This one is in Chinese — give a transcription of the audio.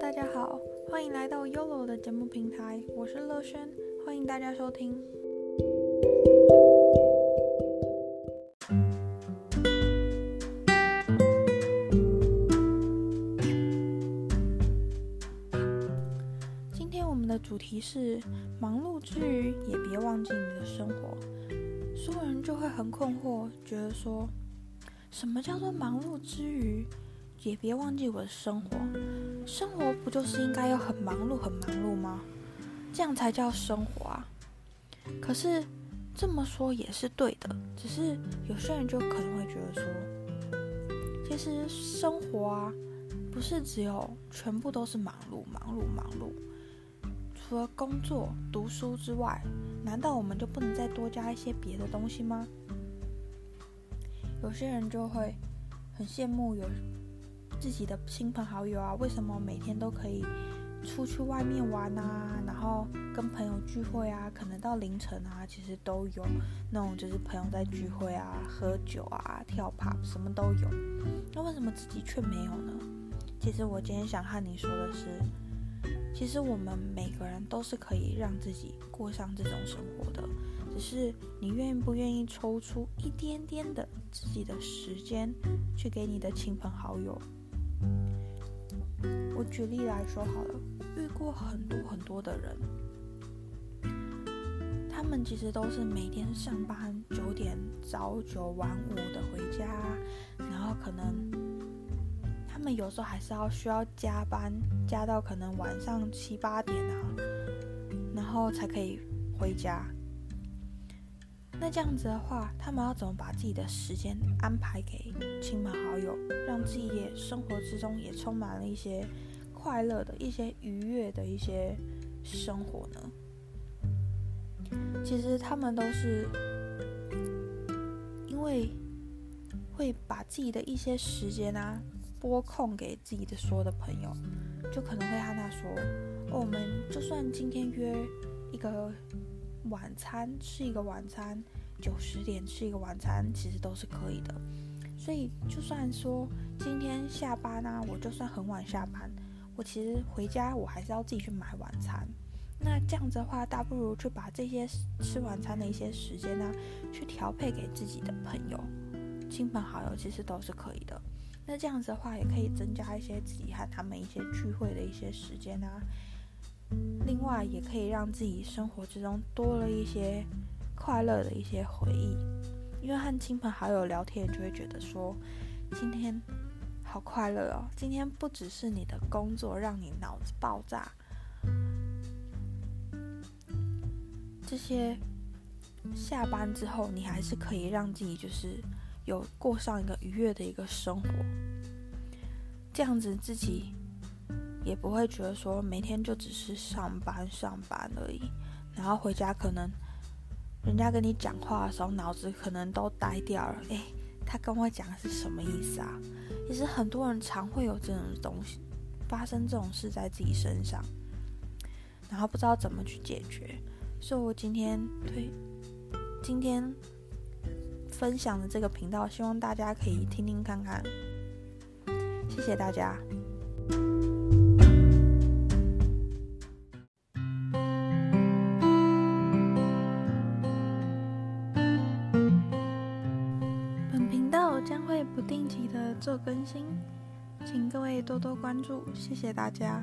大家好，欢迎来到 YOLO 的节目平台，我是乐轩，欢迎大家收听。今天我们的主题是：忙碌之余也别忘记你的生活。所有人就会很困惑，觉得说，什么叫做忙碌之余？也别忘记我的生活，生活不就是应该要很忙碌、很忙碌吗？这样才叫生活啊！可是这么说也是对的，只是有些人就可能会觉得说，其实生活啊，不是只有全部都是忙碌、忙碌、忙碌。除了工作、读书之外，难道我们就不能再多加一些别的东西吗？有些人就会很羡慕有。自己的亲朋好友啊，为什么每天都可以出去外面玩啊？然后跟朋友聚会啊，可能到凌晨啊，其实都有那种就是朋友在聚会啊、喝酒啊、跳趴，什么都有。那为什么自己却没有呢？其实我今天想和你说的是，其实我们每个人都是可以让自己过上这种生活的，只是你愿不愿意抽出一点点的自己的时间去给你的亲朋好友。我举例来说好了，遇过很多很多的人，他们其实都是每天上班九点早九晚五的回家，然后可能他们有时候还是要需要加班，加到可能晚上七八点啊，然后才可以回家。那这样子的话，他们要怎么把自己的时间安排给亲朋好友，让自己也生活之中也充满了一些快乐的一些愉悦的一些生活呢？其实他们都是因为会把自己的一些时间啊拨空给自己的所有的朋友，就可能会和他说：“，我们就算今天约一个。”晚餐吃一个晚餐，九十点吃一个晚餐，其实都是可以的。所以就算说今天下班啊，我就算很晚下班，我其实回家我还是要自己去买晚餐。那这样子的话，倒不如去把这些吃晚餐的一些时间呢，去调配给自己的朋友、亲朋好友，其实都是可以的。那这样子的话，也可以增加一些自己和他们一些聚会的一些时间啊。另外，也可以让自己生活之中多了一些快乐的一些回忆，因为和亲朋好友聊天，就会觉得说，今天好快乐哦。今天不只是你的工作让你脑子爆炸，这些下班之后，你还是可以让自己就是有过上一个愉悦的一个生活，这样子自己。也不会觉得说每天就只是上班上班而已，然后回家可能人家跟你讲话的时候，脑子可能都呆掉了。诶，他跟我讲的是什么意思啊？其实很多人常会有这种东西发生，这种事在自己身上，然后不知道怎么去解决。所以我今天推今天分享的这个频道，希望大家可以听听看看。谢谢大家。的做更新，请各位多多关注，谢谢大家。